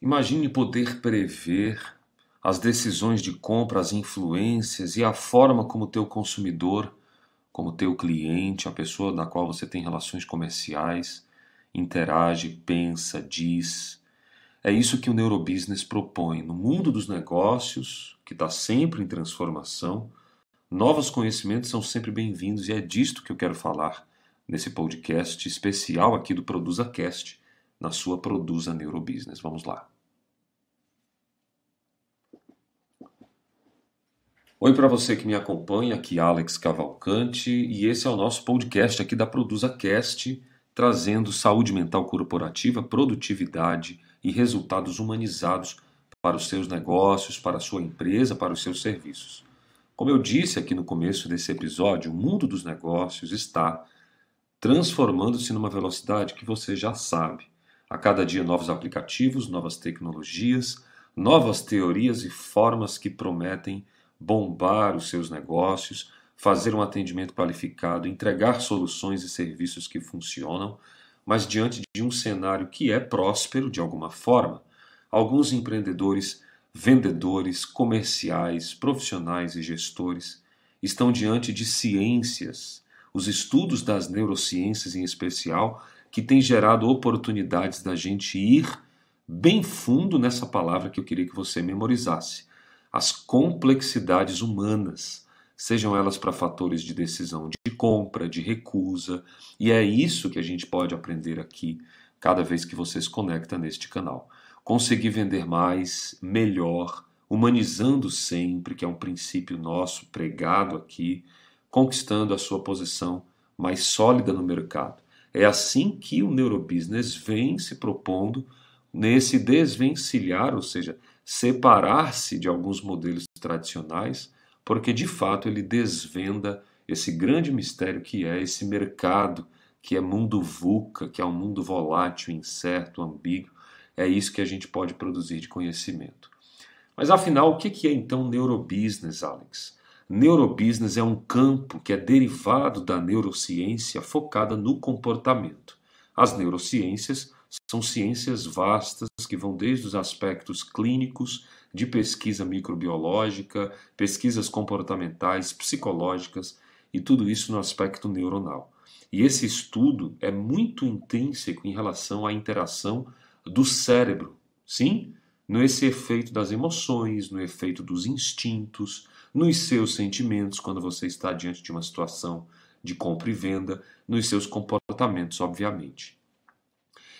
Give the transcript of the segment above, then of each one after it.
Imagine poder prever as decisões de compra, as influências e a forma como teu consumidor, como teu cliente, a pessoa da qual você tem relações comerciais, interage, pensa, diz. É isso que o neurobusiness propõe. No mundo dos negócios, que está sempre em transformação, novos conhecimentos são sempre bem-vindos e é disto que eu quero falar nesse podcast especial aqui do ProduzaCast, na sua Produza Neurobusiness. Vamos lá. Oi para você que me acompanha, aqui Alex Cavalcante, e esse é o nosso podcast aqui da ProduzaCast, trazendo saúde mental corporativa, produtividade e resultados humanizados para os seus negócios, para a sua empresa, para os seus serviços. Como eu disse aqui no começo desse episódio, o mundo dos negócios está transformando-se numa velocidade que você já sabe. A cada dia, novos aplicativos, novas tecnologias, novas teorias e formas que prometem bombar os seus negócios, fazer um atendimento qualificado, entregar soluções e serviços que funcionam, mas diante de um cenário que é próspero de alguma forma, alguns empreendedores, vendedores, comerciais, profissionais e gestores estão diante de ciências, os estudos das neurociências em especial, que têm gerado oportunidades da gente ir bem fundo nessa palavra que eu queria que você memorizasse as complexidades humanas, sejam elas para fatores de decisão de compra, de recusa, e é isso que a gente pode aprender aqui cada vez que você se conecta neste canal. Conseguir vender mais, melhor, humanizando sempre, que é um princípio nosso pregado aqui, conquistando a sua posição mais sólida no mercado. É assim que o neurobusiness vem se propondo nesse desvencilhar, ou seja, separar-se de alguns modelos tradicionais, porque de fato ele desvenda esse grande mistério que é esse mercado, que é mundo VUCA, que é um mundo volátil, incerto, ambíguo. É isso que a gente pode produzir de conhecimento. Mas afinal, o que é então neurobusiness, Alex? Neurobusiness é um campo que é derivado da neurociência focada no comportamento. As neurociências são ciências vastas que vão desde os aspectos clínicos, de pesquisa microbiológica, pesquisas comportamentais, psicológicas e tudo isso no aspecto neuronal. E esse estudo é muito intrínseco em relação à interação do cérebro, sim, nesse efeito das emoções, no efeito dos instintos, nos seus sentimentos quando você está diante de uma situação de compra e venda, nos seus comportamentos, obviamente.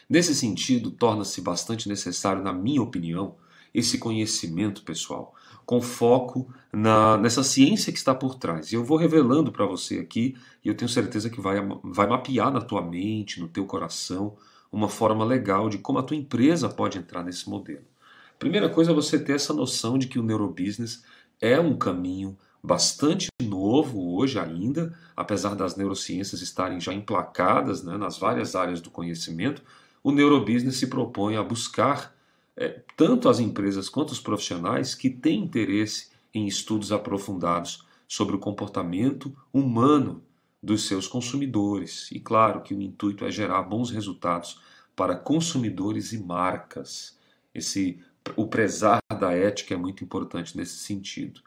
Nesse sentido, torna-se bastante necessário, na minha opinião, esse conhecimento pessoal, com foco na, nessa ciência que está por trás. E eu vou revelando para você aqui, e eu tenho certeza que vai, vai mapear na tua mente, no teu coração, uma forma legal de como a tua empresa pode entrar nesse modelo. Primeira coisa é você ter essa noção de que o neurobusiness é um caminho bastante novo hoje ainda, apesar das neurociências estarem já emplacadas né, nas várias áreas do conhecimento, o neurobusiness se propõe a buscar é, tanto as empresas quanto os profissionais que têm interesse em estudos aprofundados sobre o comportamento humano dos seus consumidores. E claro que o intuito é gerar bons resultados para consumidores e marcas. Esse o prezar da ética é muito importante nesse sentido.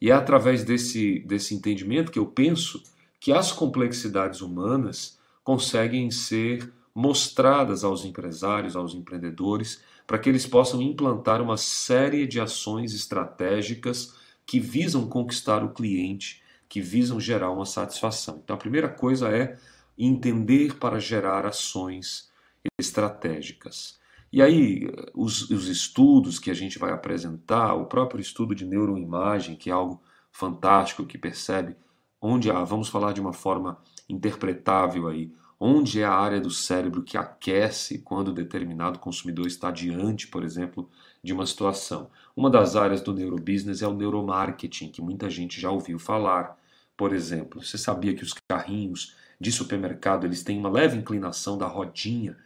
E é através desse, desse entendimento que eu penso que as complexidades humanas conseguem ser mostradas aos empresários, aos empreendedores, para que eles possam implantar uma série de ações estratégicas que visam conquistar o cliente, que visam gerar uma satisfação. Então, a primeira coisa é entender para gerar ações estratégicas. E aí, os, os, estudos que a gente vai apresentar, o próprio estudo de neuroimagem, que é algo fantástico, que percebe onde há, vamos falar de uma forma interpretável aí, onde é a área do cérebro que aquece quando determinado consumidor está diante, por exemplo, de uma situação. Uma das áreas do neurobusiness é o neuromarketing, que muita gente já ouviu falar. Por exemplo, você sabia que os carrinhos de supermercado eles têm uma leve inclinação da rodinha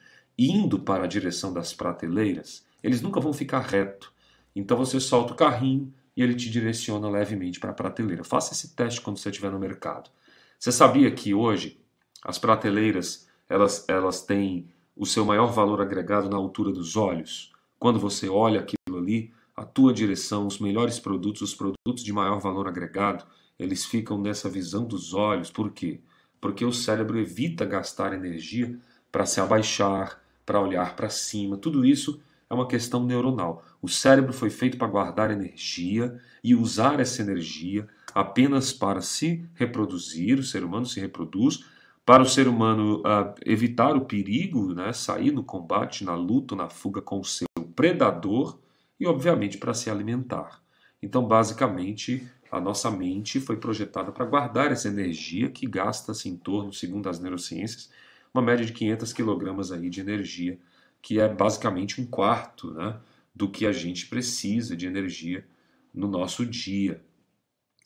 indo para a direção das prateleiras? Eles nunca vão ficar reto. Então você solta o carrinho e ele te direciona levemente para a prateleira. Faça esse teste quando você estiver no mercado. Você sabia que hoje as prateleiras, elas, elas têm o seu maior valor agregado na altura dos olhos. quando você olha aquilo ali, a tua direção, os melhores produtos, os produtos de maior valor agregado, eles ficam nessa visão dos olhos. Por quê? Porque o cérebro evita gastar energia para se abaixar, para olhar para cima. Tudo isso é uma questão neuronal. O cérebro foi feito para guardar energia e usar essa energia apenas para se reproduzir, o ser humano se reproduz, para o ser humano uh, evitar o perigo, né, sair no combate, na luta, na fuga com o seu predador e, obviamente, para se alimentar. Então, basicamente, a nossa mente foi projetada para guardar essa energia que gasta-se em torno, segundo as neurociências, uma média de 500 quilogramas aí de energia, que é basicamente um quarto né, do que a gente precisa de energia no nosso dia.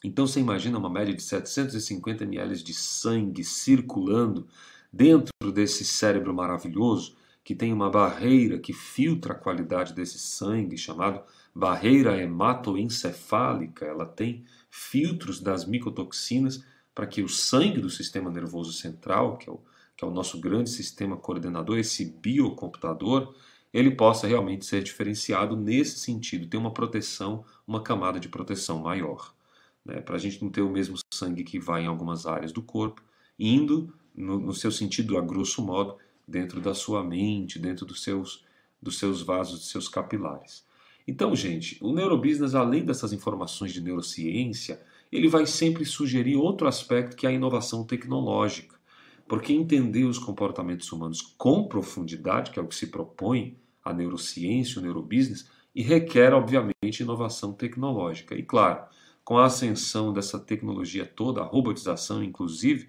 Então você imagina uma média de 750 ml de sangue circulando dentro desse cérebro maravilhoso que tem uma barreira que filtra a qualidade desse sangue, chamado barreira hematoencefálica. Ela tem filtros das micotoxinas para que o sangue do sistema nervoso central, que é o, que é o nosso grande sistema coordenador, esse biocomputador, ele possa realmente ser diferenciado nesse sentido, ter uma proteção, uma camada de proteção maior né, para a gente não ter o mesmo sangue que vai em algumas áreas do corpo, indo, no, no, seu sentido, a grosso modo, dentro da sua mente, dentro dos seus, dos seus vasos, dos seus capilares. Então, gente, o neurobusiness, além dessas informações de neurociência, ele vai sempre sugerir outro aspecto que é a inovação tecnológica. Porque entender os comportamentos humanos com profundidade, que é o que se propõe a neurociência, o neurobusiness, e requer, obviamente, inovação tecnológica. E claro, com a ascensão dessa tecnologia toda, a robotização inclusive,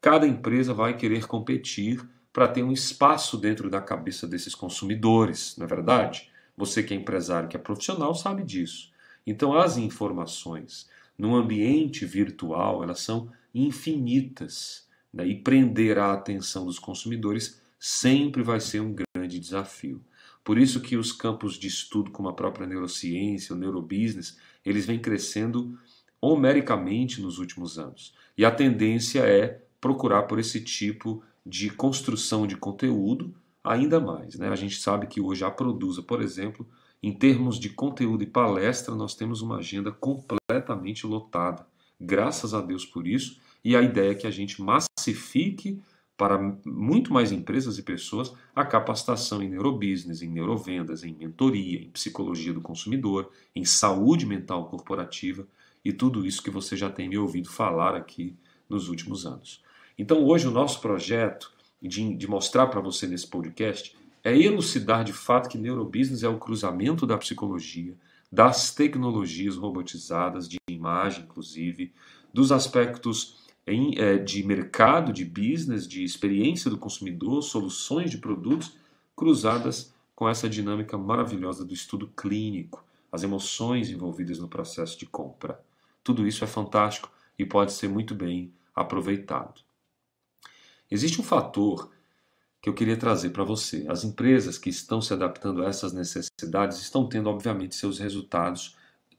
cada empresa vai querer competir para ter um espaço dentro da cabeça desses consumidores, não é verdade? Você que é empresário, que é profissional, sabe disso. Então, as informações no ambiente virtual, elas são infinitas. Né? E prender a atenção dos consumidores sempre vai ser um grande desafio. Por isso que os campos de estudo como a própria neurociência, o neurobusiness, eles vêm crescendo homericamente nos últimos anos. E a tendência é procurar por esse tipo de construção de conteúdo ainda mais. Né? A gente sabe que hoje a Produza, por exemplo, em termos de conteúdo e palestra, nós temos uma agenda completamente lotada. Graças a Deus por isso. E a ideia é que a gente massifique para muito mais empresas e pessoas a capacitação em neurobusiness, em neurovendas, em mentoria, em psicologia do consumidor, em saúde mental corporativa e tudo isso que você já tem me ouvido falar aqui nos últimos anos. Então, hoje, o nosso projeto de, de mostrar para você nesse podcast é elucidar de fato que neurobusiness é o cruzamento da psicologia, das tecnologias robotizadas, de imagem, inclusive, dos aspectos de mercado, de business, de experiência do consumidor, soluções de produtos cruzadas com essa dinâmica maravilhosa do estudo clínico, as emoções envolvidas no processo de compra. Tudo isso é fantástico e pode ser muito bem aproveitado. Existe um fator que eu queria trazer para você. As empresas que estão se adaptando a essas necessidades estão tendo, obviamente, seus resultados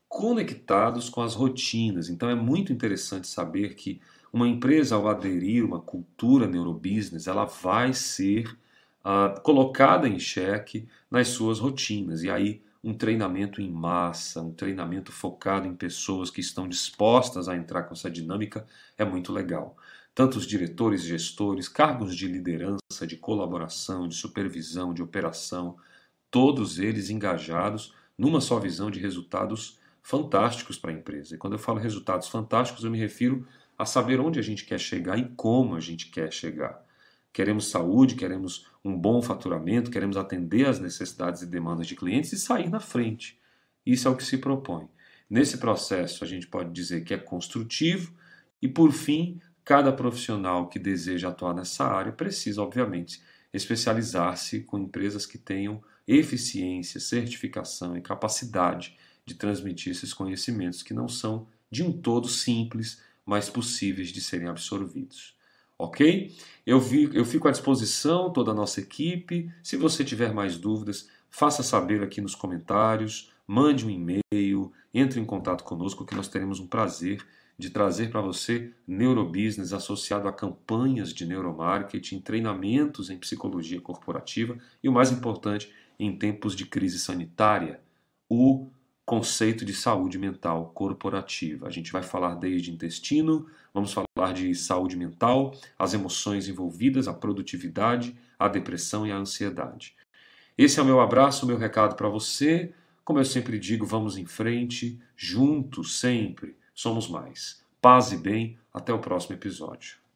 conectados com as rotinas. Então é muito interessante saber que uma empresa, ao aderir uma cultura neurobusiness, ela vai ser uh, colocada em xeque nas suas rotinas. E aí, um treinamento em massa, um treinamento focado em pessoas que estão dispostas a entrar com essa dinâmica é muito legal. Tanto os diretores, gestores, cargos de liderança, de colaboração, de supervisão, de operação, todos eles engajados numa só visão de resultados fantásticos para a empresa. E quando eu falo resultados fantásticos, eu me refiro a saber onde a gente quer chegar e como a gente quer chegar. Queremos saúde, queremos um bom faturamento, queremos atender às necessidades e demandas de clientes e sair na frente. Isso é o que se propõe. Nesse processo, a gente pode dizer que é construtivo e, por fim, cada profissional que deseja atuar nessa área precisa, obviamente, especializar-se com empresas que tenham eficiência, certificação e capacidade de transmitir esses conhecimentos que não são de um todo simples, mais possíveis de serem absorvidos. Ok? Eu, vi, eu fico à disposição, toda a nossa equipe. Se você tiver mais dúvidas, faça saber aqui nos comentários, mande um e-mail, entre em contato conosco que nós teremos um prazer de trazer para você neurobusiness associado a campanhas de neuromarketing, treinamentos em psicologia corporativa e o mais importante, em tempos de crise sanitária, o conceito de saúde mental corporativa. A gente vai falar desde intestino, vamos falar de saúde mental, as emoções envolvidas, a produtividade, a depressão e a ansiedade. Esse é o meu abraço, o meu recado para você. Como eu sempre digo, vamos em frente, juntos sempre somos mais. Paz e bem, até o próximo episódio.